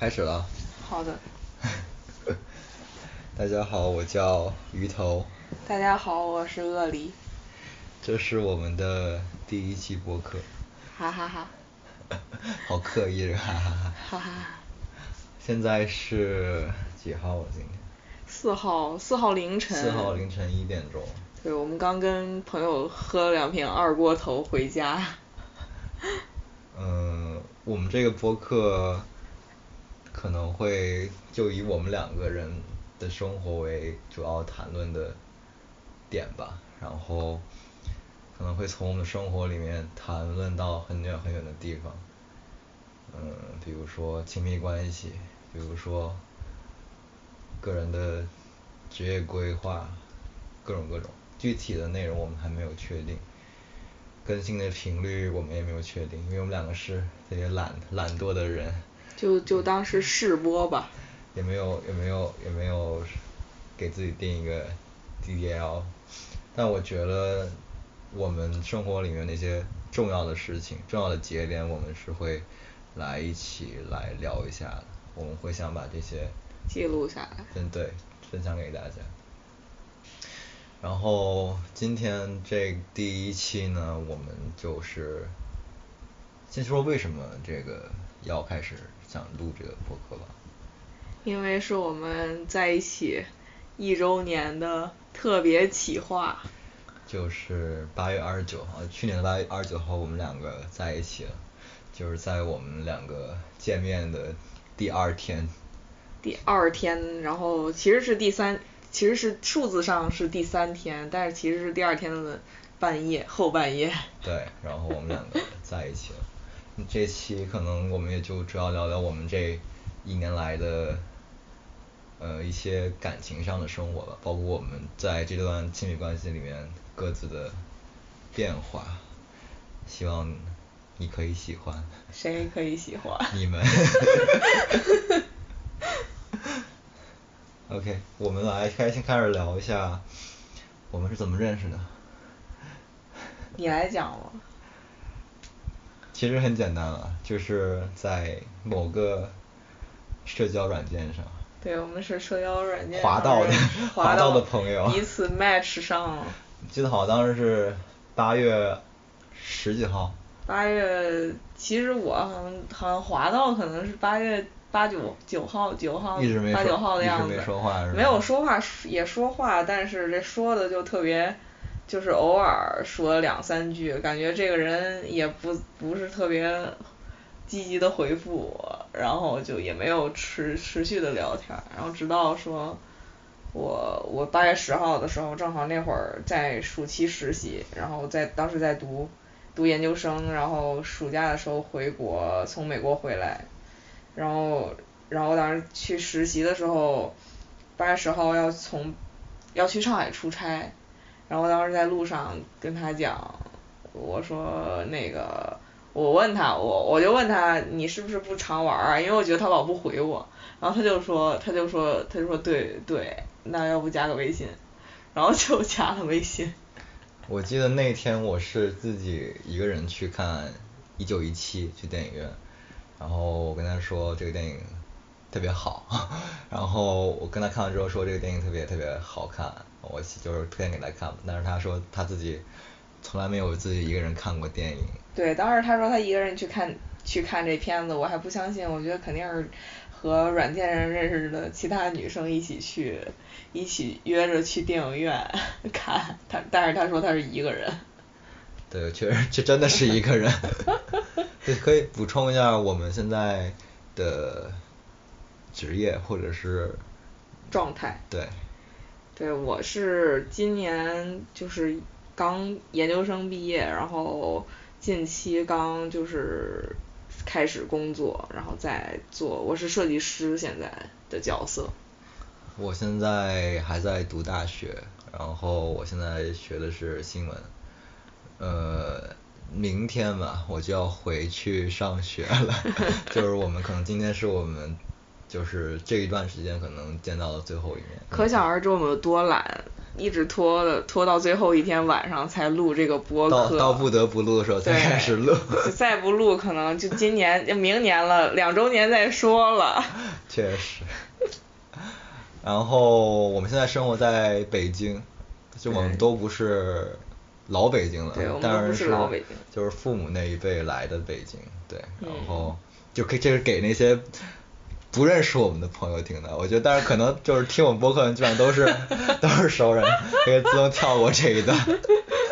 开始了。好的。大家好，我叫鱼头。大家好，我是鳄梨。这是我们的第一期播客。哈哈哈。好刻意，哈哈哈。哈哈。现在是几号啊？今天？四号，四号凌晨。四号凌晨一点钟。对，我们刚跟朋友喝了两瓶二锅头回家。嗯，我们这个播客可能会就以我们两个人的生活为主要谈论的点吧，然后可能会从我们的生活里面谈论到很远很远的地方，嗯，比如说亲密关系，比如说个人的职业规划，各种各种，具体的内容我们还没有确定。更新的频率我们也没有确定，因为我们两个是特别懒懒惰的人。就就当是试播吧。也没有也没有也没有给自己定一个 DDL，但我觉得我们生活里面那些重要的事情，重要的节点，我们是会来一起来聊一下的。我们会想把这些记录下来。嗯，对，分享给大家。然后今天这第一期呢，我们就是先说为什么这个要开始想录这个播客吧。因为是我们在一起一周年的特别企划。就是八月二十九号，去年的八月二十九号，我们两个在一起了，就是在我们两个见面的第二天。第二天，然后其实是第三。其实是数字上是第三天，但是其实是第二天的半夜后半夜。对，然后我们两个在一起了。这期可能我们也就主要聊聊我们这一年来的呃一些感情上的生活吧，包括我们在这段亲密关系里面各自的变化，希望你可以喜欢。谁可以喜欢？你们。OK，我们来开先开始聊一下，我们是怎么认识的。你来讲吧。其实很简单了，就是在某个社交软件上。对，我们是社交软件。滑到的，滑到的朋友。彼此 match 上了。记得好像当时是八月十几号。八月，其实我好像好像滑到可能是八月。八九九号九号八九号的样子，没有说话也说话，但是这说的就特别，就是偶尔说两三句，感觉这个人也不不是特别积极的回复我，然后就也没有持持续的聊天，然后直到说，我我八月十号的时候正好那会儿在暑期实习，然后在当时在读读研究生，然后暑假的时候回国从美国回来。然后，然后当时去实习的时候，八月十号要从，要去上海出差，然后我当时在路上跟他讲，我说那个，我问他，我我就问他你是不是不常玩啊？因为我觉得他老不回我，然后他就说他就说他就说对对，那要不加个微信，然后就加了微信。我记得那天我是自己一个人去看一九一七去电影院。然后我跟他说这个电影特别好，然后我跟他看完之后说这个电影特别特别好看，我就是推荐给他看，但是他说他自己从来没有自己一个人看过电影。对，当时他说他一个人去看去看这片子，我还不相信，我觉得肯定是和软件上认识的其他女生一起去，一起约着去电影院看，他但是他说他是一个人。对，确实这真的是一个人。对，可以补充一下我们现在的职业或者是状态。对。对，我是今年就是刚研究生毕业，然后近期刚就是开始工作，然后在做，我是设计师现在的角色。我现在还在读大学，然后我现在学的是新闻，呃。明天吧，我就要回去上学了。就是我们可能今天是我们，就是这一段时间可能见到的最后一面。可想而知我们有多懒，一直拖的拖到最后一天晚上才录这个播客。到到不得不录的时候才开始录。再不录可能就今年就明年了，两周年再说了。确实。然后我们现在生活在北京，就我们都不是老北京了，但是老北京就是父母那一辈来的北京，对，然后就可以这是给那些。不认识我们的朋友听的，我觉得，但是可能就是听我们播客的基本上都是 都是熟人，可以自动跳过这一段。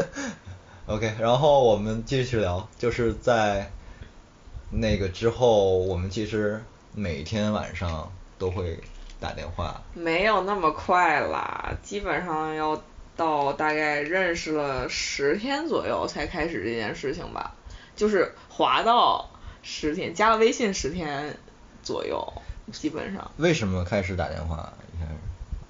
OK，然后我们继续聊，就是在那个之后，我们其实每天晚上都会打电话。没有那么快啦，基本上要到大概认识了十天左右才开始这件事情吧，就是滑到十天，加了微信十天左右。基本上。为什么开始打电话？一开始。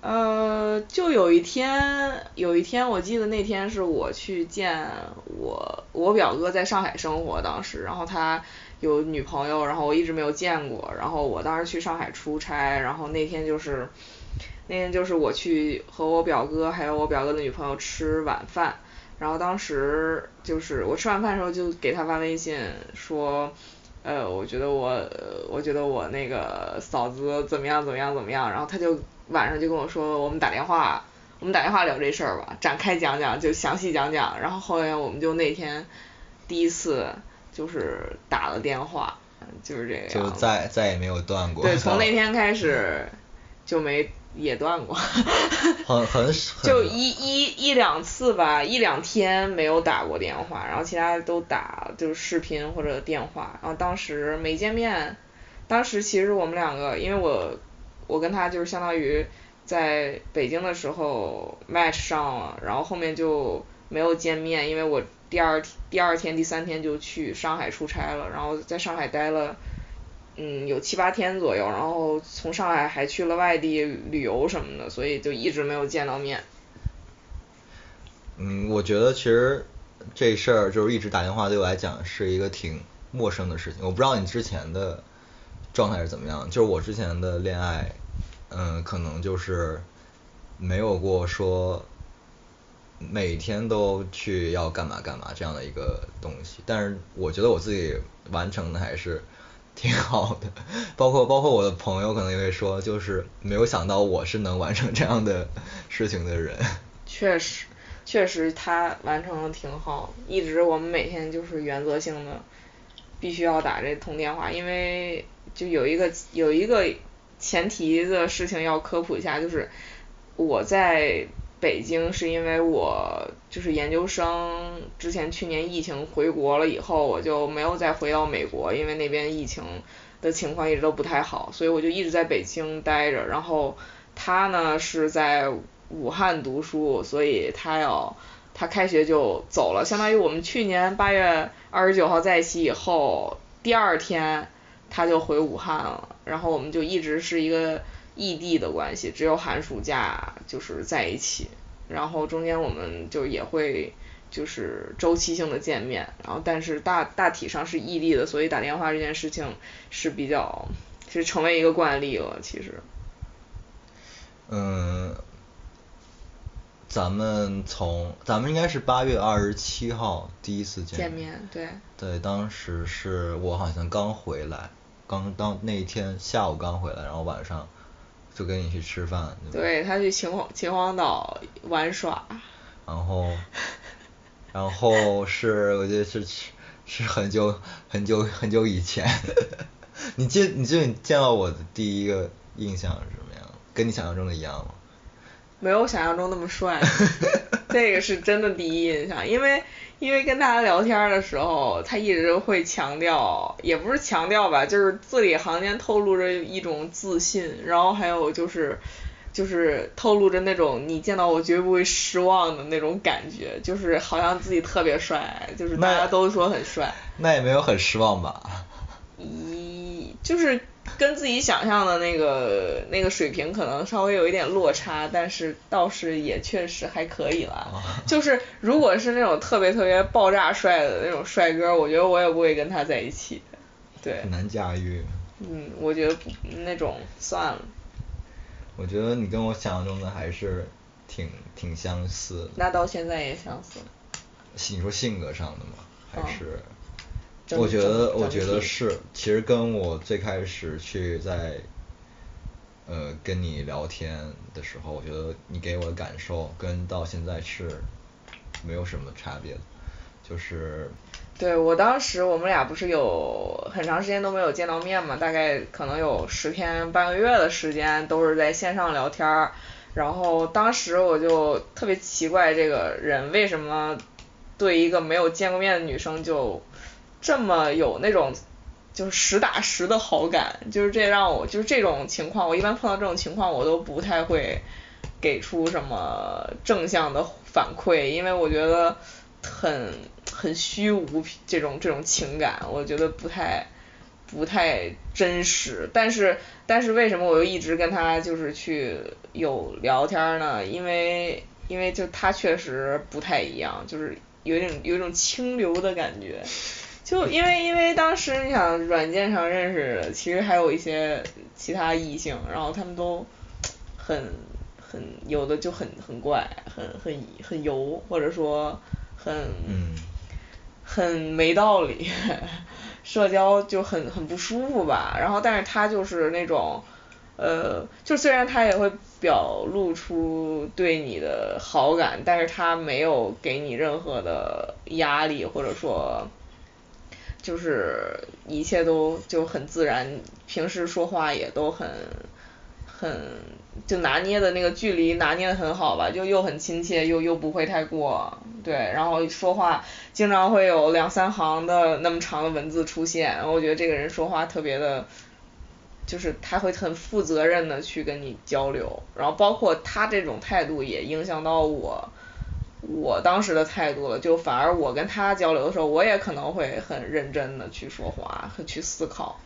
呃，就有一天，有一天我记得那天是我去见我我表哥在上海生活当时，然后他有女朋友，然后我一直没有见过，然后我当时去上海出差，然后那天就是那天就是我去和我表哥还有我表哥的女朋友吃晚饭，然后当时就是我吃完饭的时候就给他发微信说。呃，我觉得我，我觉得我那个嫂子怎么样怎么样怎么样，然后他就晚上就跟我说，我们打电话，我们打电话聊这事儿吧，展开讲讲，就详细讲讲，然后后来我们就那天第一次就是打了电话，就是这个就再再也没有断过。对，从那 天开始就没。也断过，很 很就一一一两次吧，一两天没有打过电话，然后其他都打就是视频或者电话，然后当时没见面，当时其实我们两个，因为我我跟他就是相当于在北京的时候 match 上了，然后后面就没有见面，因为我第二第二天第三天就去上海出差了，然后在上海待了。嗯，有七八天左右，然后从上海还去了外地旅游什么的，所以就一直没有见到面。嗯，我觉得其实这事儿就是一直打电话对我来讲是一个挺陌生的事情。我不知道你之前的状态是怎么样，就是我之前的恋爱，嗯，可能就是没有过说每天都去要干嘛干嘛这样的一个东西。但是我觉得我自己完成的还是。挺好的，包括包括我的朋友可能也会说，就是没有想到我是能完成这样的事情的人。确实，确实他完成的挺好，一直我们每天就是原则性的必须要打这通电话，因为就有一个有一个前提的事情要科普一下，就是我在。北京是因为我就是研究生之前去年疫情回国了以后，我就没有再回到美国，因为那边疫情的情况一直都不太好，所以我就一直在北京待着。然后他呢是在武汉读书，所以他要他开学就走了，相当于我们去年八月二十九号在一起以后，第二天他就回武汉了，然后我们就一直是一个。异地的关系，只有寒暑假就是在一起，然后中间我们就也会就是周期性的见面，然后但是大大体上是异地的，所以打电话这件事情是比较是成为一个惯例了，其实。嗯，咱们从咱们应该是八月二十七号第一次见见面，对。对，当时是我好像刚回来，刚当那一天下午刚回来，然后晚上。就跟你去吃饭。对他去秦皇秦皇岛玩耍。然后，然后是我觉得是是很久很久很久以前，你记你记得你见到我的第一个印象是什么样？跟你想象中的一样吗？没有想象中那么帅，这个是真的第一印象，因为。因为跟大家聊天的时候，他一直会强调，也不是强调吧，就是字里行间透露着一种自信，然后还有就是，就是透露着那种你见到我绝不会失望的那种感觉，就是好像自己特别帅，就是大家都说很帅。那也没有很失望吧？一就是。跟自己想象的那个那个水平可能稍微有一点落差，但是倒是也确实还可以了。就是如果是那种特别特别爆炸帅的那种帅哥，我觉得我也不会跟他在一起。对。很难驾驭。嗯，我觉得那种算了。我觉得你跟我想象中的还是挺挺相似。那到现在也相似。你说性格上的吗？还是？我觉得我觉得是，其实跟我最开始去在，呃，跟你聊天的时候，我觉得你给我的感受跟到现在是没有什么差别的，就是。对，我当时我们俩不是有很长时间都没有见到面嘛，大概可能有十天半个月的时间都是在线上聊天儿，然后当时我就特别奇怪这个人为什么对一个没有见过面的女生就这么有那种就是实打实的好感，就是这让我就是这种情况，我一般碰到这种情况我都不太会给出什么正向的反馈，因为我觉得很。很虚无这种这种情感，我觉得不太不太真实。但是但是为什么我又一直跟他就是去有聊天呢？因为因为就他确实不太一样，就是有一种有一种清流的感觉。就因为因为当时你想软件上认识，其实还有一些其他异性，然后他们都很很有的就很很怪，很很很油，或者说很。很没道理，社交就很很不舒服吧。然后，但是他就是那种，呃，就虽然他也会表露出对你的好感，但是他没有给你任何的压力，或者说，就是一切都就很自然，平时说话也都很。很就拿捏的那个距离拿捏的很好吧，就又很亲切，又又不会太过，对，然后说话经常会有两三行的那么长的文字出现，我觉得这个人说话特别的，就是他会很负责任的去跟你交流，然后包括他这种态度也影响到我，我当时的态度了，就反而我跟他交流的时候，我也可能会很认真的去说话和去思考，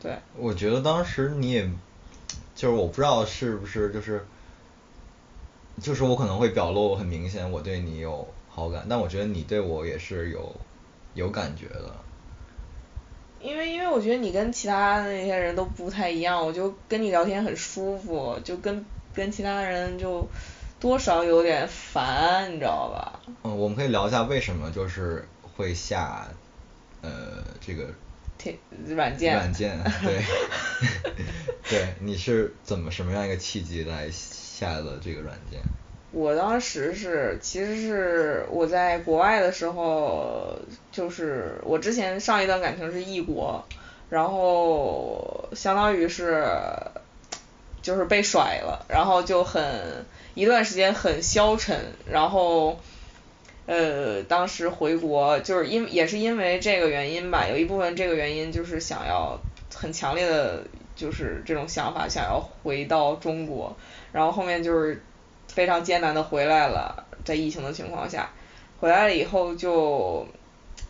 对。我觉得当时你也。就是我不知道是不是就是，就是我可能会表露很明显我对你有好感，但我觉得你对我也是有有感觉的。因为因为我觉得你跟其他那些人都不太一样，我就跟你聊天很舒服，就跟跟其他人就多少有点烦，你知道吧？嗯，我们可以聊一下为什么就是会下呃这个。软件，软件，对，对，你是怎么什么样一个契机来下的这个软件？我当时是，其实是我在国外的时候，就是我之前上一段感情是异国，然后相当于是，就是被甩了，然后就很一段时间很消沉，然后。呃，当时回国就是因也是因为这个原因吧，有一部分这个原因就是想要很强烈的，就是这种想法想要回到中国，然后后面就是非常艰难的回来了，在疫情的情况下，回来了以后就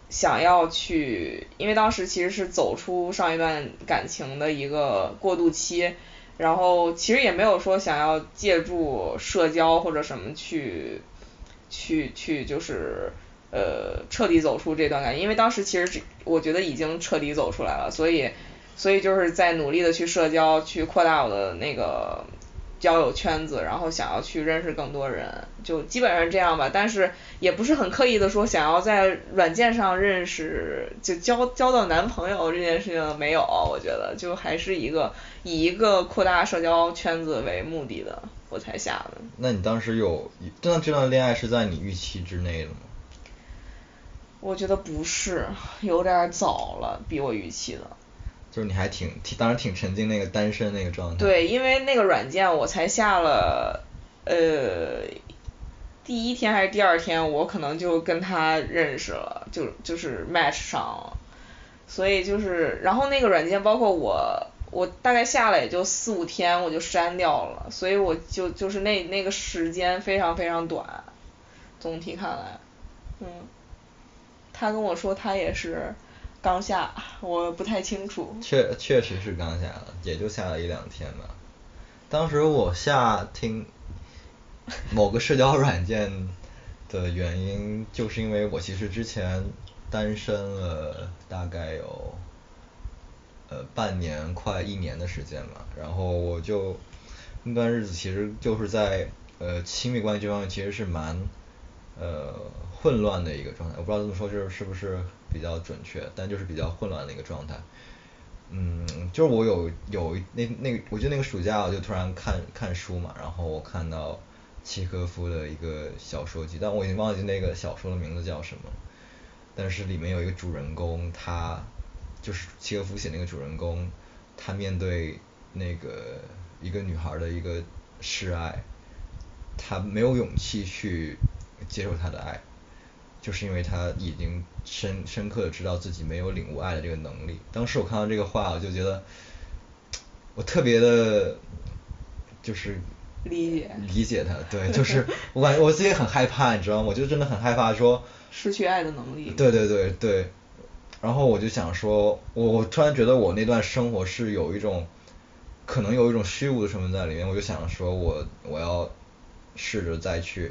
想要去，因为当时其实是走出上一段感情的一个过渡期，然后其实也没有说想要借助社交或者什么去。去去就是呃彻底走出这段感情，因为当时其实我觉得已经彻底走出来了，所以所以就是在努力的去社交，去扩大我的那个交友圈子，然后想要去认识更多人，就基本上这样吧。但是也不是很刻意的说想要在软件上认识就交交到男朋友这件事情没有，我觉得就还是一个以一个扩大社交圈子为目的的。我才下的。那你当时有，这段这段恋爱是在你预期之内的吗？我觉得不是，有点早了，比我预期的。就是你还挺，当时挺沉浸那个单身那个状态。对，因为那个软件我才下了，呃，第一天还是第二天，我可能就跟他认识了，就就是 match 上了，所以就是，然后那个软件包括我。我大概下了也就四五天，我就删掉了，所以我就就是那那个时间非常非常短，总体看来，嗯，他跟我说他也是刚下，我不太清楚。确确实是刚下了，也就下了一两天吧。当时我下听某个社交软件的原因，就是因为我其实之前单身了大概有。呃，半年快一年的时间吧，然后我就那段日子其实就是在呃亲密关系方面其实是蛮呃混乱的一个状态，我不知道这么说就是是不是比较准确，但就是比较混乱的一个状态。嗯，就是我有有那那我记得那个暑假我就突然看看书嘛，然后我看到契诃夫的一个小说集，但我已经忘记那个小说的名字叫什么，但是里面有一个主人公，他就是契诃夫写那个主人公，他面对那个一个女孩的一个示爱，他没有勇气去接受她的爱。就是因为他已经深深刻的知道自己没有领悟爱的这个能力。当时我看到这个话，我就觉得，我特别的，就是理解理解他，对，就是我感觉我自己很害怕，你知道吗？我就真的很害怕说失去爱的能力。对对对对，然后我就想说，我我突然觉得我那段生活是有一种，可能有一种虚无的成分在里面，我就想说我我要试着再去。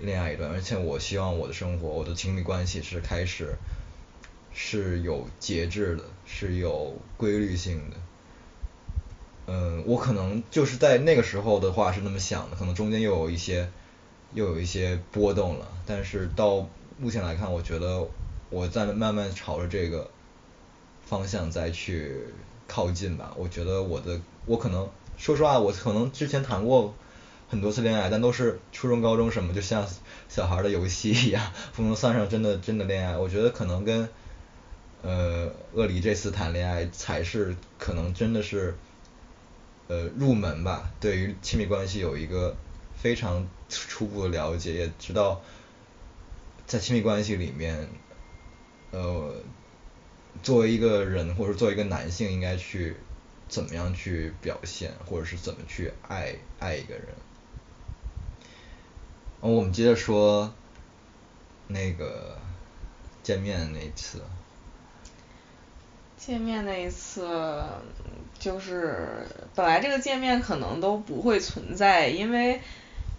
恋爱一段，而且我希望我的生活，我的亲密关系是开始是有节制的，是有规律性的。嗯，我可能就是在那个时候的话是那么想的，可能中间又有一些又有一些波动了，但是到目前来看，我觉得我在慢慢朝着这个方向再去靠近吧。我觉得我的我可能说实话，我可能之前谈过。很多次恋爱，但都是初中、高中什么，就像小孩的游戏一样，不能算上真的真的恋爱。我觉得可能跟呃鳄梨这次谈恋爱才是可能真的是呃入门吧，对于亲密关系有一个非常初步的了解，也知道在亲密关系里面呃作为一个人或者作为一个男性应该去怎么样去表现，或者是怎么去爱爱一个人。我们接着说那个见面那一次。见面那一次，就是本来这个见面可能都不会存在，因为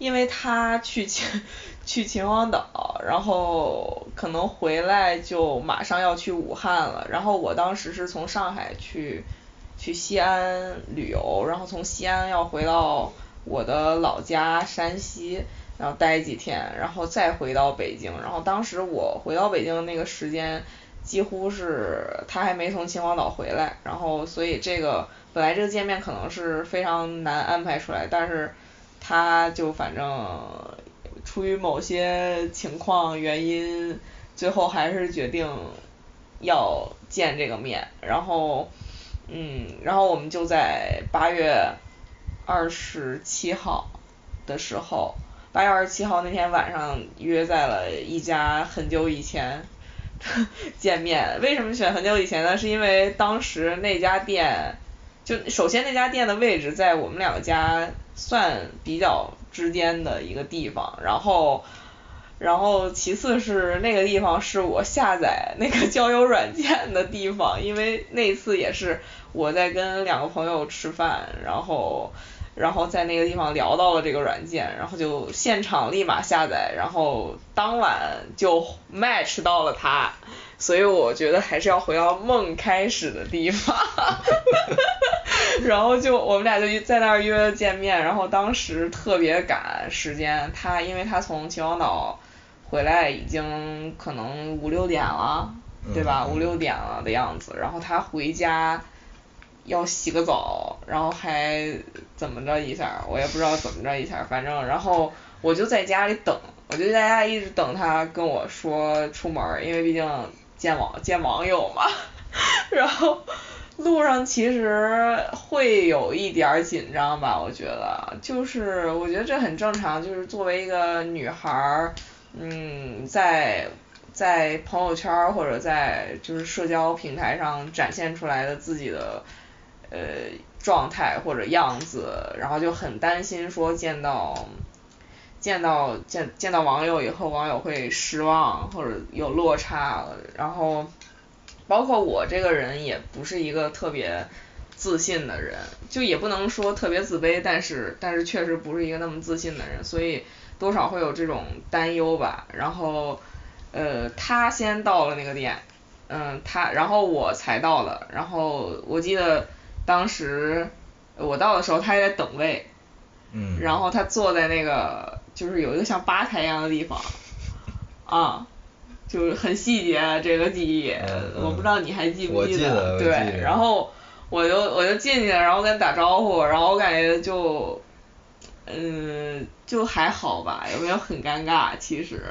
因为他去秦 去秦皇岛，然后可能回来就马上要去武汉了，然后我当时是从上海去去西安旅游，然后从西安要回到我的老家山西。然后待几天，然后再回到北京。然后当时我回到北京的那个时间，几乎是他还没从秦皇岛回来。然后所以这个本来这个见面可能是非常难安排出来，但是他就反正出于某些情况原因，最后还是决定要见这个面。然后嗯，然后我们就在八月二十七号的时候。八月二十七号那天晚上约在了一家很久以前见面，为什么选很久以前呢？是因为当时那家店，就首先那家店的位置在我们两个家算比较之间的一个地方，然后，然后其次是那个地方是我下载那个交友软件的地方，因为那次也是我在跟两个朋友吃饭，然后。然后在那个地方聊到了这个软件，然后就现场立马下载，然后当晚就 match 到了他，所以我觉得还是要回到梦开始的地方，然后就我们俩就在那儿约了见面，然后当时特别赶时间，他因为他从秦皇岛回来已经可能五六点了，对吧？五六点了的样子，然后他回家。要洗个澡，然后还怎么着一下，我也不知道怎么着一下，反正然后我就在家里等，我就在家一直等他跟我说出门，因为毕竟见网见网友嘛，然后路上其实会有一点紧张吧，我觉得，就是我觉得这很正常，就是作为一个女孩儿，嗯，在在朋友圈或者在就是社交平台上展现出来的自己的。呃，状态或者样子，然后就很担心说见到，见到见见到网友以后，网友会失望或者有落差，然后，包括我这个人也不是一个特别自信的人，就也不能说特别自卑，但是但是确实不是一个那么自信的人，所以多少会有这种担忧吧。然后，呃，他先到了那个店，嗯，他然后我才到了，然后我记得。当时我到的时候，他还在等位，嗯。然后他坐在那个就是有一个像吧台一样的地方，啊，就是很细节这个记忆，我不知道你还记不记得？对，然后我就我就进去，然后跟他打招呼，然后我感觉就，嗯，就还好吧，也没有很尴尬，其实。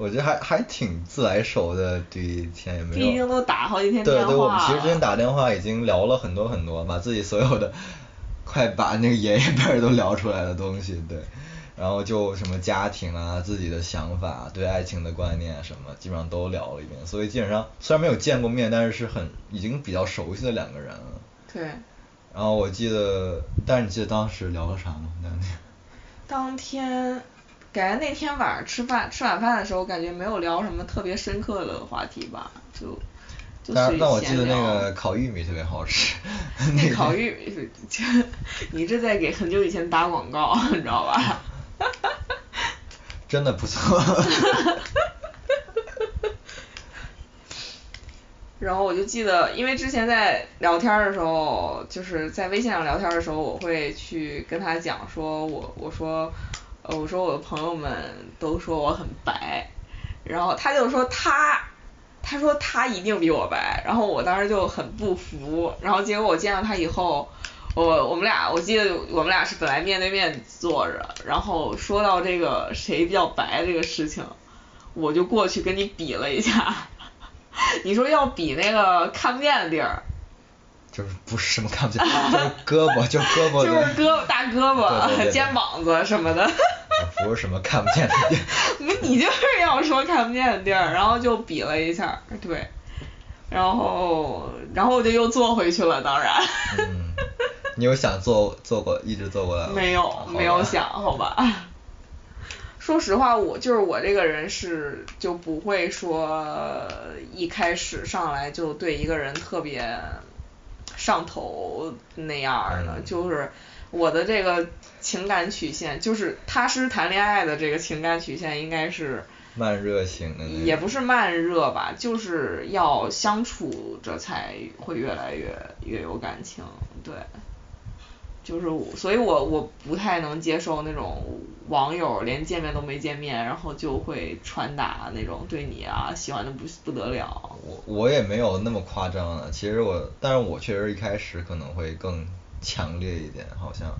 我觉得还还挺自来熟的，第一天也没有。毕竟都打好几天电话。对对，我们其实之前打电话已经聊了很多很多，把自己所有的，快把那个爷爷辈儿都聊出来的东西，对。然后就什么家庭啊，自己的想法，对爱情的观念什么，基本上都聊了一遍。所以基本上虽然没有见过面，但是是很已经比较熟悉的两个人了。对。然后我记得，但是你记得当时聊了啥吗？当天。当天。感觉那天晚上吃饭吃晚饭的时候，感觉没有聊什么特别深刻的话题吧，就就但但我记得那个烤玉米特别好吃。那烤玉米，你这在给很久以前打广告，你知道吧？真的不错。然后我就记得，因为之前在聊天的时候，就是在微信上聊天的时候，我会去跟他讲说，我我说。呃，我说我的朋友们都说我很白，然后他就说他，他说他一定比我白，然后我当时就很不服，然后结果我见到他以后，我我们俩我记得我们俩是本来面对面坐着，然后说到这个谁比较白这个事情，我就过去跟你比了一下，你说要比那个看不见的地儿。就是不是什么看不见，就是胳膊，就胳膊。就是胳膊大胳膊、肩膀子什么的。不是什么看不见的地儿。你就是要说看不见的地儿，然后就比了一下，对。然后，然后我就又坐回去了，当然。嗯。你有想坐坐过一直坐过来吗？没有，没有想，好吧。说实话，我就是我这个人是就不会说一开始上来就对一个人特别。上头那样的，就是我的这个情感曲线，就是踏实谈恋爱的这个情感曲线应该是慢热型的，也不是慢热吧，就是要相处着才会越来越越有感情，对。就是我，所以我我不太能接受那种网友连见面都没见面，然后就会传达那种对你啊喜欢的不不得了。我我也没有那么夸张啊，其实我，但是我确实一开始可能会更强烈一点，好像。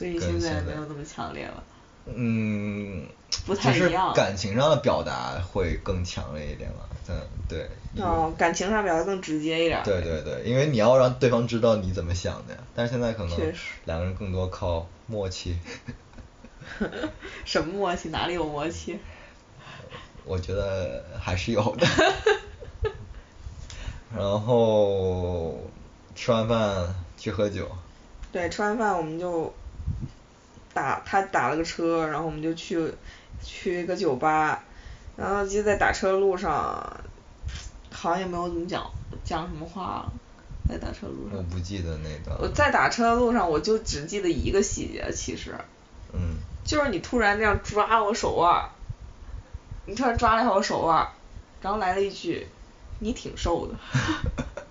所以现在没有那么强烈了。嗯。不太一样。感情上的表达会更强烈一点嘛，嗯，对。哦，感情上表达更直接一点。对对对，因为你要让对方知道你怎么想的呀，但是现在可能两个人更多靠默契。什么默契？哪里有默契？我觉得还是有的。然后吃完饭去喝酒。对，吃完饭我们就打他打了个车，然后我们就去去一个酒吧，然后就在打车路上。好像也没有怎么讲讲什么话，在打车路上。我不记得那个。我在打车的路上，我就只记得一个细节，其实。嗯。就是你突然这样抓我手腕儿，你突然抓了一下我手腕儿，然后来了一句，你挺瘦的。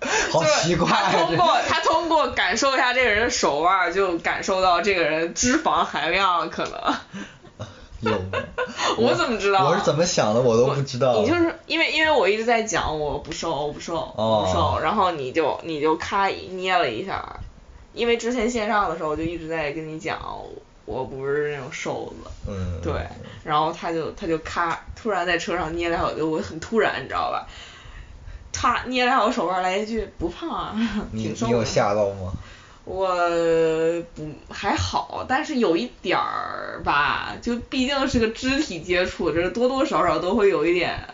好奇怪。他通过他通过感受一下这个人的手腕，就感受到这个人脂肪含量可能。有吗？我怎么知道？我是怎么想的，我都不知道。你就是因为因为我一直在讲我不瘦我不瘦我不瘦，然后你就你就咔捏了一下，因为之前线上的时候我就一直在跟你讲我不是那种瘦子。嗯。对，然后他就他就咔突然在车上捏了下我，我很突然你知道吧？他捏了下我手腕来一句不胖啊，挺瘦的。你有吓到吗？我不还好，但是有一点儿吧，就毕竟是个肢体接触，这多多少少都会有一点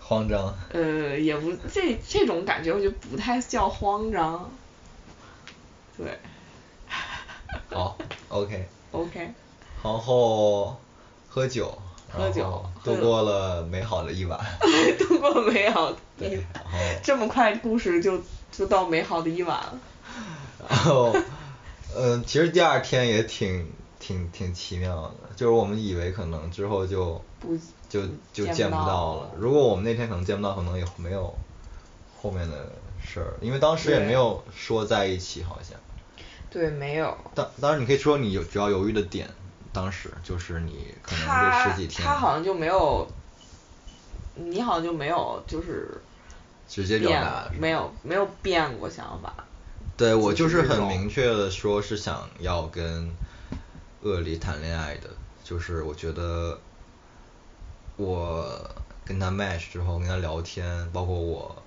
慌张。呃，也不这这种感觉，我觉得不太叫慌张。对。好，OK。OK。然后喝酒。喝酒。度过了美好的一晚。度过美好。对。然后。这么快，故事就就到美好的一晚了。然后，嗯，其实第二天也挺挺挺奇妙的，就是我们以为可能之后就就就见不到了。如果我们那天可能见不到，可能也没有后面的事儿，因为当时也没有说在一起，好像。对，没有。当当然，你可以说你有主要犹豫的点，当时就是你可能这十几天。他他好像就没有，你好像就没有就是。直接表达。没有没有变过想法。对我就是很明确的说是想要跟恶离谈恋爱的，就是我觉得我跟他 match 之后跟他聊天，包括我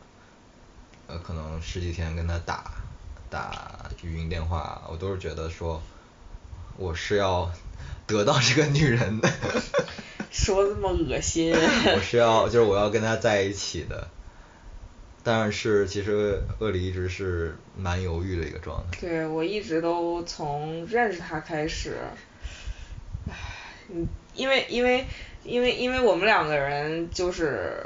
呃可能十几天跟他打打语音电话，我都是觉得说我是要得到这个女人的。说这么恶心。我是要就是我要跟她在一起的。但是其实鳄梨一直是蛮犹豫的一个状态。对，我一直都从认识他开始，唉，嗯，因为因为因为因为我们两个人就是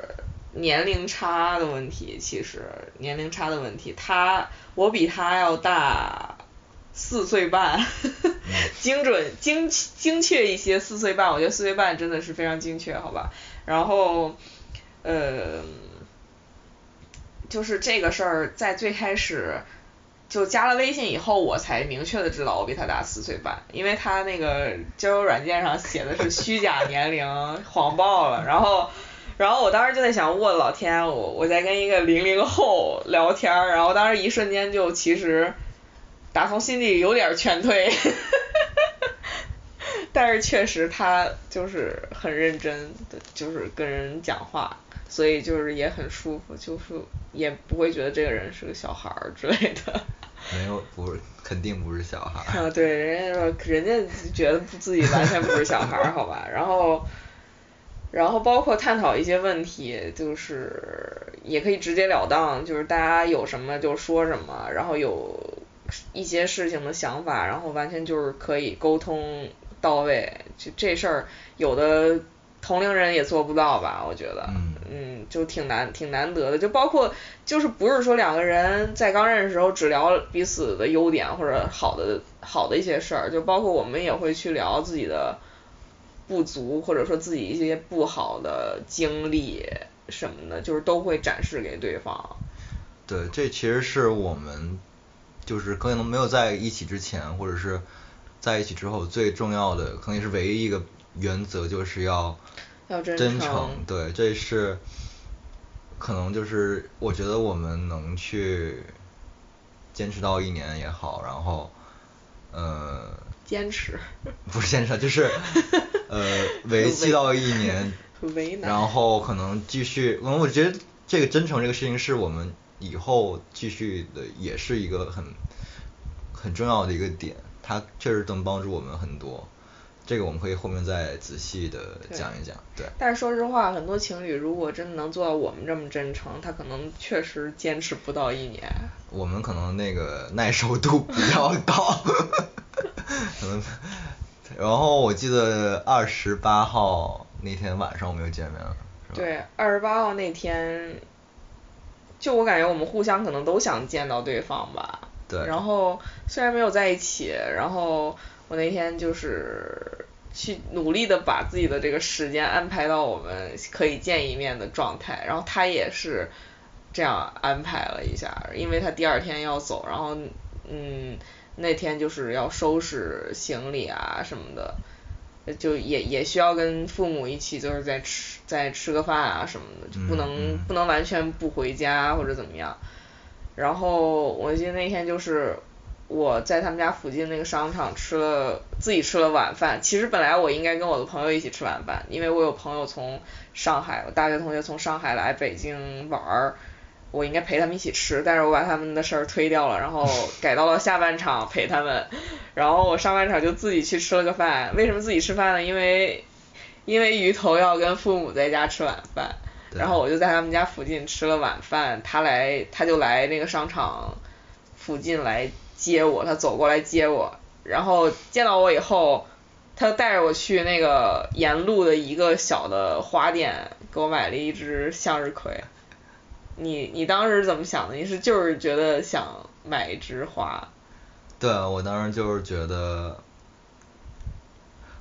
年龄差的问题，其实年龄差的问题，他我比他要大四岁半，精准精精确一些四岁半，我觉得四岁半真的是非常精确，好吧？然后，呃。就是这个事儿，在最开始就加了微信以后，我才明确的知道我比他大四岁半，因为他那个交友软件上写的是虚假年龄，谎报了。然后，然后我当时就在想，我的老天，我我在跟一个零零后聊天儿，然后当时一瞬间就其实打从心里有点劝退，但是确实他就是很认真的，就是跟人讲话。所以就是也很舒服，就是也不会觉得这个人是个小孩儿之类的。没有，不是，肯定不是小孩儿。啊，对，人家说，人家觉得自己完全不是小孩儿，好吧？然后，然后包括探讨一些问题，就是也可以直截了当，就是大家有什么就说什么，然后有一些事情的想法，然后完全就是可以沟通到位。就这事儿，有的。同龄人也做不到吧，我觉得，嗯，就挺难，挺难得的。就包括，就是不是说两个人在刚认识时候只聊彼此的优点或者好的好的一些事儿，就包括我们也会去聊自己的不足或者说自己一些不好的经历什么的，就是都会展示给对方。对，这其实是我们就是可能没有在一起之前或者是在一起之后最重要的，可能也是唯一一个。原则就是要真诚，对，这是可能就是我觉得我们能去坚持到一年也好，然后呃坚持 不是坚持，就是 呃维系到一年，然后可能继续，嗯，我觉得这个真诚这个事情是我们以后继续的，也是一个很很重要的一个点，它确实能帮助我们很多。这个我们可以后面再仔细的讲一讲，对。但是说实话，很多情侣如果真的能做到我们这么真诚，他可能确实坚持不到一年。我们可能那个耐受度比较高，可能。然后我记得二十八号那天晚上我们又见面了，是吧？对，二十八号那天，就我感觉我们互相可能都想见到对方吧。对。然后虽然没有在一起，然后。我那天就是去努力的把自己的这个时间安排到我们可以见一面的状态，然后他也是这样安排了一下，因为他第二天要走，然后嗯那天就是要收拾行李啊什么的，就也也需要跟父母一起就是在吃在吃个饭啊什么的，就不能不能完全不回家或者怎么样，然后我记得那天就是。我在他们家附近那个商场吃了自己吃了晚饭，其实本来我应该跟我的朋友一起吃晚饭，因为我有朋友从上海，我大学同学从上海来北京玩儿，我应该陪他们一起吃，但是我把他们的事儿推掉了，然后 改到了下半场陪他们，然后我上半场就自己去吃了个饭，为什么自己吃饭呢？因为因为鱼头要跟父母在家吃晚饭，然后我就在他们家附近吃了晚饭，他来他就来那个商场附近来。接我，他走过来接我，然后见到我以后，他带着我去那个沿路的一个小的花店，给我买了一只向日葵。你你当时怎么想的？你是就是觉得想买一枝花？对，我当时就是觉得，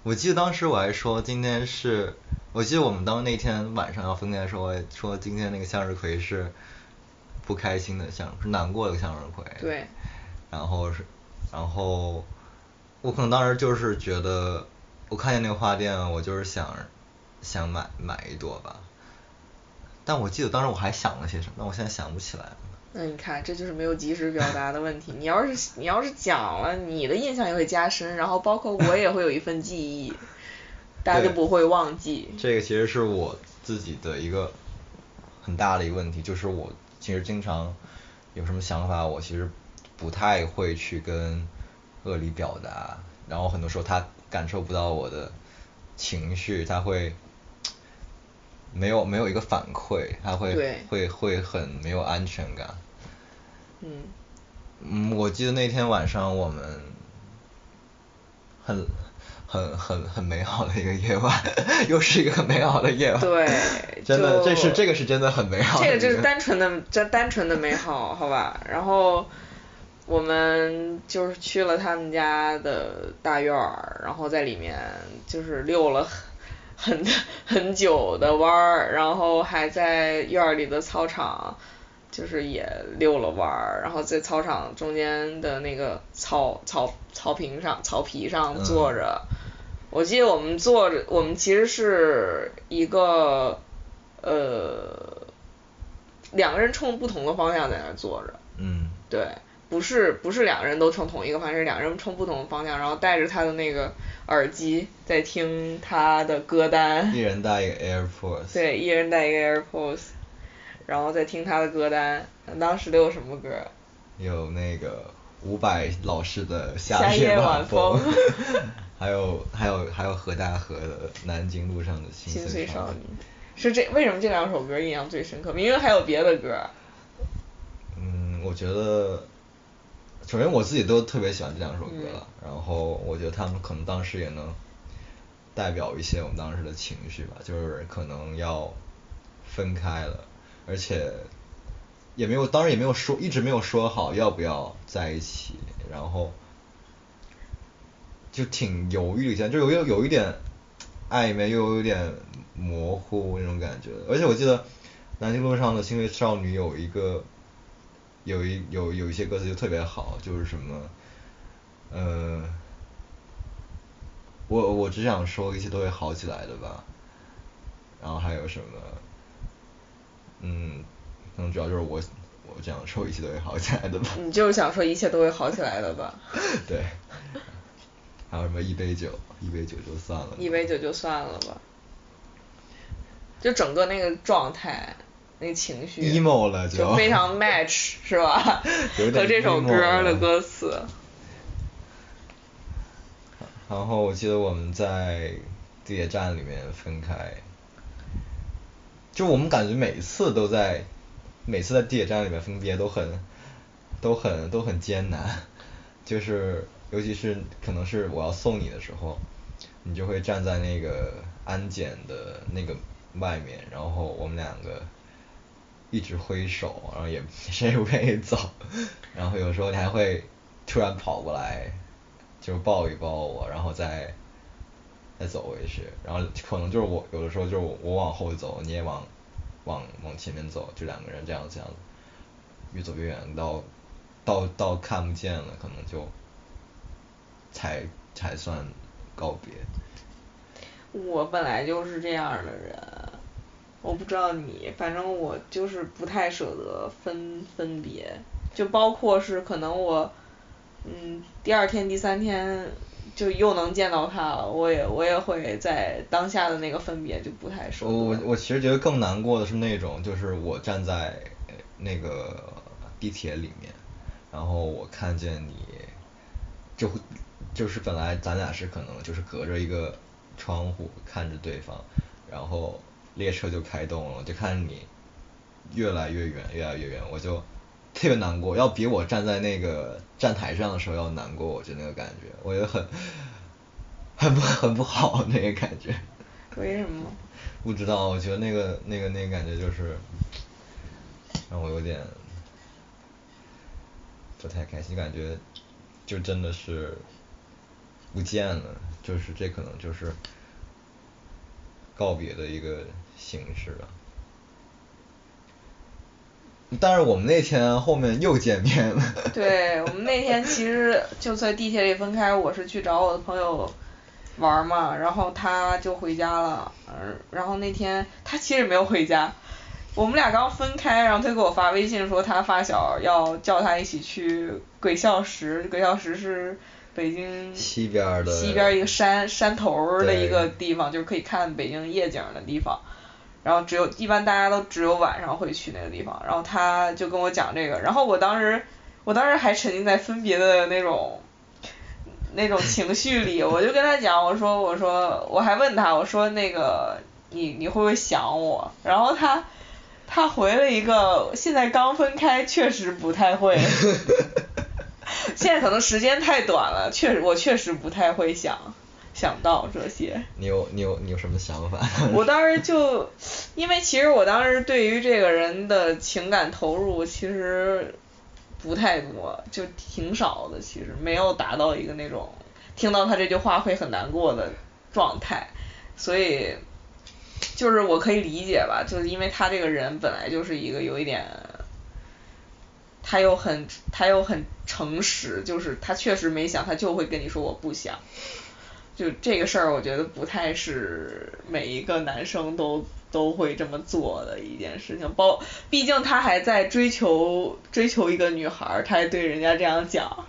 我记得当时我还说今天是，我记得我们当那天晚上要分开的时候，我说今天那个向日葵是不开心的向，是难过的向日葵。对。然后是，然后我可能当时就是觉得，我看见那个花店，我就是想想买买一朵吧。但我记得当时我还想了些什么，但我现在想不起来了。那你看，这就是没有及时表达的问题。你要是你要是讲了，你的印象也会加深，然后包括我也会有一份记忆，大家就不会忘记。这个其实是我自己的一个很大的一个问题，就是我其实经常有什么想法，我其实不太会去跟恶里表达，然后很多时候他感受不到我的情绪，他会。没有没有一个反馈，他会会会很没有安全感。嗯。嗯，我记得那天晚上我们很很很很美好的一个夜晚，又是一个很美好的夜晚。对。真的，这是这个是真的很美好。这个就是单纯的，这单纯的美好，好吧。然后我们就是去了他们家的大院儿，然后在里面就是溜了。很很久的弯儿，然后还在院里的操场，就是也溜了弯儿，然后在操场中间的那个草草草坪上草皮上坐着。我记得我们坐着，我们其实是一个呃两个人冲不同的方向在那坐着。嗯。对。不是不是两个人都冲同一个方向，是两个人冲不同的方向，然后带着他的那个耳机在听他的歌单。一人带一个 AirPods。对，一人带一个 AirPods，然后再听他的歌单。当时都有什么歌？有那个伍佰老师的《夏夜晚风》，还有还有还有何大河的《南京路上的心碎少女》。是这为什么这两首歌印象最深刻？明明还有别的歌。嗯，我觉得。首先我自己都特别喜欢这两首歌了，然后我觉得他们可能当时也能代表一些我们当时的情绪吧，就是可能要分开了，而且也没有，当时也没有说，一直没有说好要不要在一起，然后就挺犹豫一下，就有有有一点暧昧，又有点模糊那种感觉，而且我记得南京路上的心碎少女有一个。有一有有一些歌词就特别好，就是什么，呃，我我只想说一切都会好起来的吧，然后还有什么，嗯，可能主要就是我我这样说一切都会好起来的吧。你就是想说一切都会好起来的吧？对。还有什么一杯酒，一杯酒就算了。一杯酒就算了吧。就整个那个状态。那情绪 emo 了就非常 match 是吧？和这首歌的歌词。然后我记得我们在地铁站里面分开，就我们感觉每次都在，每次在地铁站里面分别都很，都很都很艰难，就是尤其是可能是我要送你的时候，你就会站在那个安检的那个外面，然后我们两个。一直挥手，然后也 谁也不愿意走，然后有时候你还会突然跑过来，就抱一抱我，然后再再走回去，然后可能就是我有的时候就是我往后走，你也往往往前面走，就两个人这样这样，越走越远，到到到看不见了，可能就才才算告别。我本来就是这样的人。我不知道你，反正我就是不太舍得分分别，就包括是可能我，嗯，第二天、第三天就又能见到他了，我也我也会在当下的那个分别就不太舍得。我我其实觉得更难过的是那种，就是我站在那个地铁里面，然后我看见你，就会就是本来咱俩是可能就是隔着一个窗户看着对方，然后。列车就开动了，就看你越来越远，越来越远，我就特别难过，要比我站在那个站台上的时候要难过，我觉得那个感觉，我觉得很很不很不好那个感觉。为什么？不知道，我觉得那个那个那个感觉就是让我有点不太开心，感觉就真的是不见了，就是这可能就是告别的一个。形式啊。但是我们那天后面又见面了。对，我们那天其实就在地铁里分开，我是去找我的朋友玩嘛，然后他就回家了，嗯，然后那天他其实没有回家，我们俩刚分开，然后他给我发微信说他发小要叫他一起去鬼笑石，鬼笑石是北京西边的西边一个山山头的一个地方，就是可以看北京夜景的地方。然后只有一般大家都只有晚上会去那个地方，然后他就跟我讲这个，然后我当时我当时还沉浸在分别的那种那种情绪里，我就跟他讲，我说我说我还问他，我说那个你你会不会想我？然后他他回了一个现在刚分开，确实不太会，现在可能时间太短了，确实我确实不太会想。想到这些。你有你有你有什么想法？我当时就，因为其实我当时对于这个人的情感投入其实不太多，就挺少的，其实没有达到一个那种听到他这句话会很难过的状态，所以就是我可以理解吧，就是因为他这个人本来就是一个有一点，他又很他又很诚实，就是他确实没想，他就会跟你说我不想。就这个事儿，我觉得不太是每一个男生都都会这么做的一件事情。包，毕竟他还在追求追求一个女孩儿，他还对人家这样讲，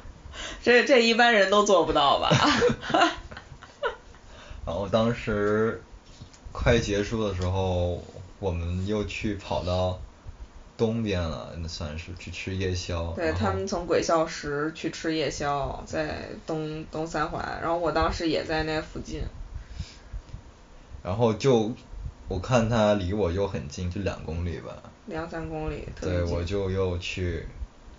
这这一般人都做不到吧？然后当时快结束的时候，我们又去跑到。东边了，那算是去吃夜宵。对他们从鬼笑石去吃夜宵，在东东三环，然后我当时也在那附近。然后就，我看他离我又很近，就两公里吧。两三公里。对，我就又去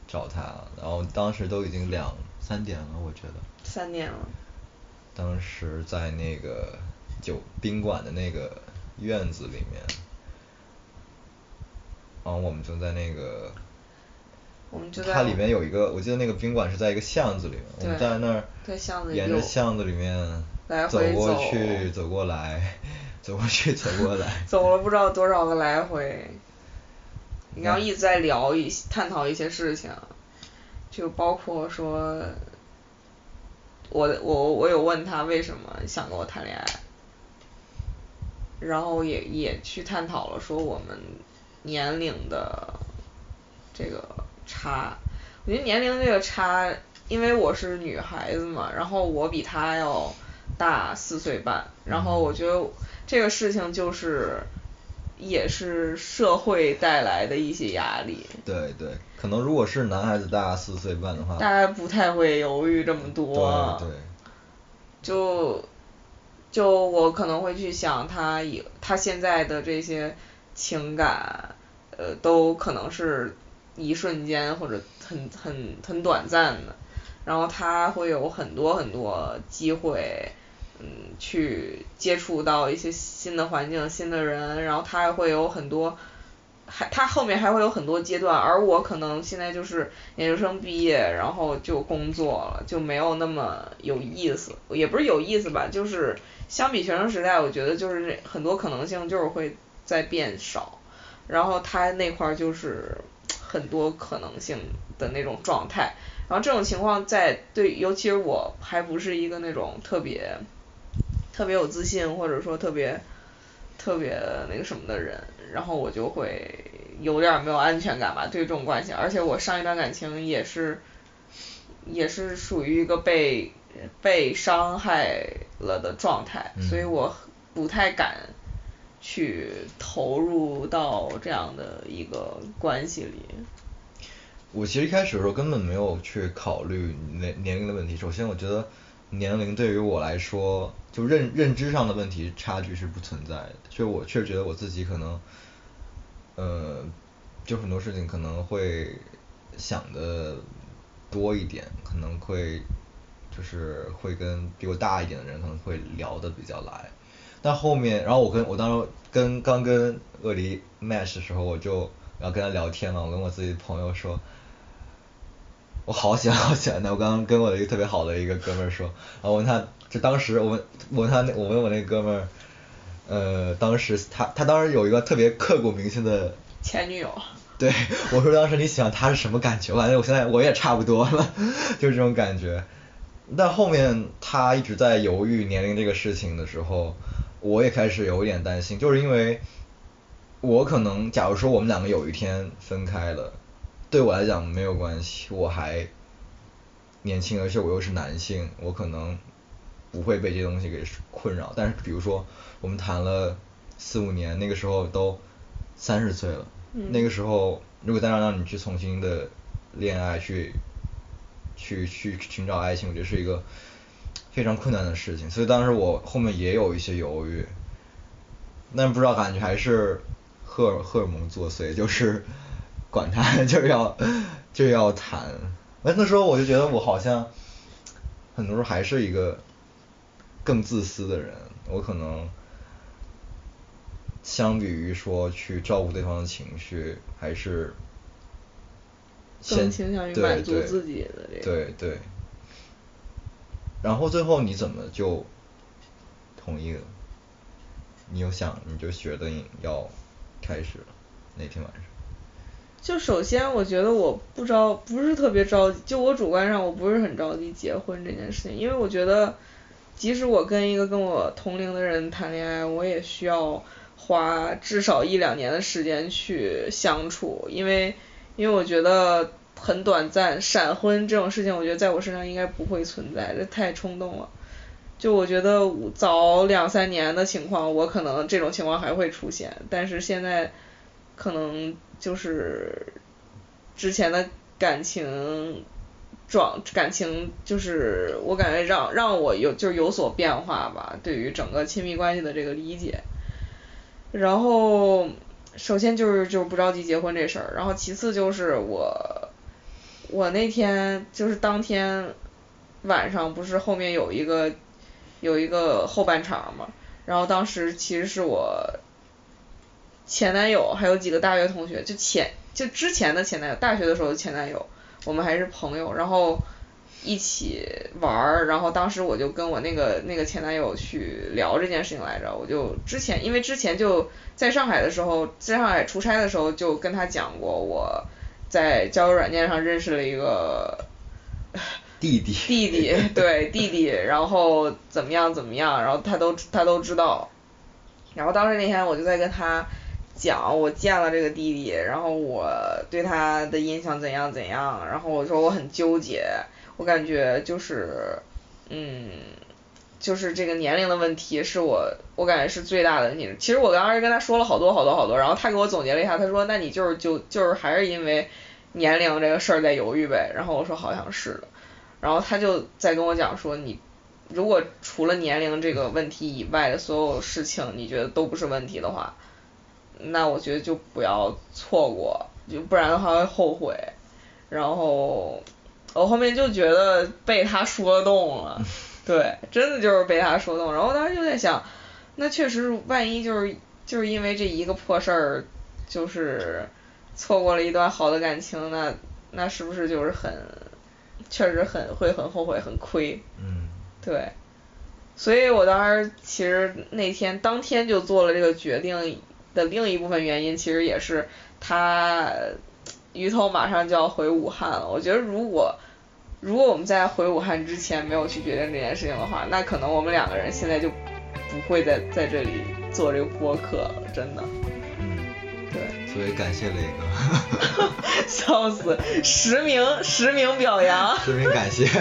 找他，然后当时都已经两三点了，我觉得。三点了。当时在那个酒宾馆的那个院子里面。然后我们就在那个，我们就在它里面有一个，我记得那个宾馆是在一个巷子里，我们在那儿沿着巷子里面走过去走过来，走过去走过来。走了不知道多少个来回，然后一直在聊一探讨一些事情，就包括说，我我我有问他为什么想跟我谈恋爱，然后也也去探讨了说我们。年龄的这个差，我觉得年龄这个差，因为我是女孩子嘛，然后我比他要大四岁半，然后我觉得这个事情就是也是社会带来的一些压力。对对，可能如果是男孩子大四岁半的话，大家不太会犹豫这么多。对对。就就我可能会去想他以他现在的这些情感。呃，都可能是一瞬间或者很很很短暂的，然后他会有很多很多机会，嗯，去接触到一些新的环境、新的人，然后他还会有很多，还他后面还会有很多阶段，而我可能现在就是研究生毕业，然后就工作了，就没有那么有意思，也不是有意思吧，就是相比学生时代，我觉得就是很多可能性就是会在变少。然后他那块儿就是很多可能性的那种状态，然后这种情况在对，尤其是我还不是一个那种特别特别有自信或者说特别特别那个什么的人，然后我就会有点没有安全感吧，对这种关系，而且我上一段感情也是也是属于一个被被伤害了的状态，所以我不太敢。去投入到这样的一个关系里。我其实一开始的时候根本没有去考虑年年龄的问题。首先，我觉得年龄对于我来说，就认认知上的问题差距是不存在的。就我确实觉得我自己可能，呃，就很多事情可能会想的多一点，可能会就是会跟比我大一点的人可能会聊的比较来。但后面，然后我跟我当时跟刚跟鳄梨 match 的时候，我就然后跟他聊天嘛，我跟我自己朋友说，我好喜欢好喜欢他，我刚刚跟我的一个特别好的一个哥们儿说，然后问他，就当时我问我问他那我问我那哥们儿，呃，当时他他当时有一个特别刻骨铭心的前女友，对，我说当时你喜欢他是什么感觉？我感觉我现在我也差不多了，就这种感觉。但后面他一直在犹豫年龄这个事情的时候，我也开始有一点担心，就是因为，我可能假如说我们两个有一天分开了，对我来讲没有关系，我还年轻，而且我又是男性，我可能不会被这些东西给困扰。但是比如说我们谈了四五年，那个时候都三十岁了。那个时候，如果再让让你去重新的恋爱，去去去寻找爱情，我觉得是一个非常困难的事情。所以当时我后面也有一些犹豫，但不知道感觉还是荷尔荷尔蒙作祟，就是 管他，就是要就要谈。哎，那时候我就觉得我好像很多时候还是一个更自私的人，我可能。相比于说去照顾对方的情绪，还是更倾向于满足自己的这个。对对。然后最后你怎么就同意了？你有想，你就觉得要开始了那天晚上。就首先，我觉得我不着，不是特别着急。就我主观上，我不是很着急结婚这件事情，因为我觉得，即使我跟一个跟我同龄的人谈恋爱，我也需要。花至少一两年的时间去相处，因为因为我觉得很短暂，闪婚这种事情，我觉得在我身上应该不会存在，这太冲动了。就我觉得早两三年的情况，我可能这种情况还会出现，但是现在可能就是之前的感情状感情就是我感觉让让我有就有所变化吧，对于整个亲密关系的这个理解。然后，首先就是就是不着急结婚这事儿，然后其次就是我，我那天就是当天晚上不是后面有一个有一个后半场嘛，然后当时其实是我前男友还有几个大学同学，就前就之前的前男友，大学的时候的前男友，我们还是朋友，然后。一起玩儿，然后当时我就跟我那个那个前男友去聊这件事情来着，我就之前因为之前就在上海的时候，在上海出差的时候就跟他讲过，我在交友软件上认识了一个 弟弟弟弟对弟弟，然后怎么样怎么样，然后他都他都知道，然后当时那天我就在跟他讲我见了这个弟弟，然后我对他的印象怎样怎样，然后我说我很纠结。我感觉就是，嗯，就是这个年龄的问题是我，我感觉是最大的问题。其实我当时跟他说了好多好多好多，然后他给我总结了一下，他说那你就是就就是还是因为年龄这个事儿在犹豫呗。然后我说好像是的，然后他就在跟我讲说你如果除了年龄这个问题以外的所有事情你觉得都不是问题的话，那我觉得就不要错过，就不然的话会后悔。然后。我后面就觉得被他说动了，对，真的就是被他说动。然后当时就在想，那确实万一就是就是因为这一个破事儿，就是错过了一段好的感情，那那是不是就是很，确实很会很后悔很亏。嗯。对。所以我当时其实那天当天就做了这个决定的另一部分原因，其实也是他鱼头马上就要回武汉了，我觉得如果。如果我们在回武汉之前没有去决定这件事情的话，那可能我们两个人现在就不会在在这里做这个播客了，真的。特别感谢磊哥，笑死，实名实名表扬，实名感谢。